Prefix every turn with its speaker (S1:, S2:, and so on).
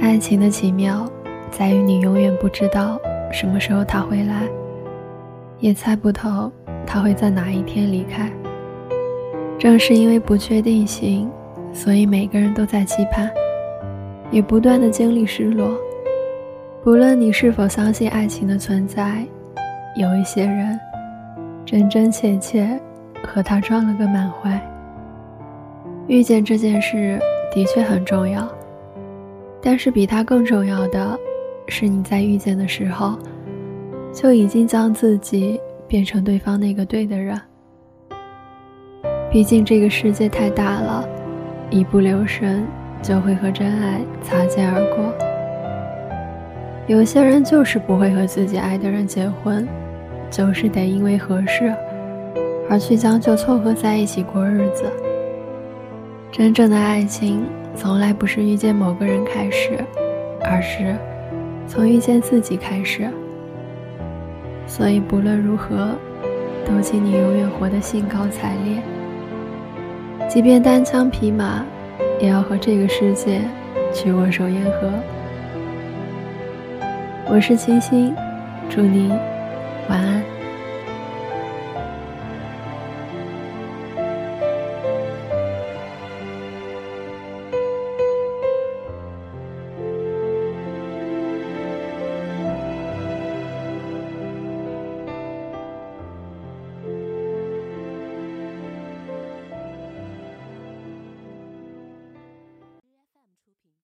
S1: 爱情的奇妙，在于你永远不知道什么时候他会来，也猜不透他会在哪一天离开。正是因为不确定性，所以每个人都在期盼，也不断的经历失落。不论你是否相信爱情的存在，有一些人真真切切和他撞了个满怀。遇见这件事的确很重要。但是比它更重要的，是你在遇见的时候，就已经将自己变成对方那个对的人。毕竟这个世界太大了，一不留神就会和真爱擦肩而过。有些人就是不会和自己爱的人结婚，就是得因为合适，而去将就凑合在一起过日子。真正的爱情。从来不是遇见某个人开始，而是从遇见自己开始。所以不论如何，都请你永远活得兴高采烈。即便单枪匹马，也要和这个世界去握手言和。我是清新，祝你晚安。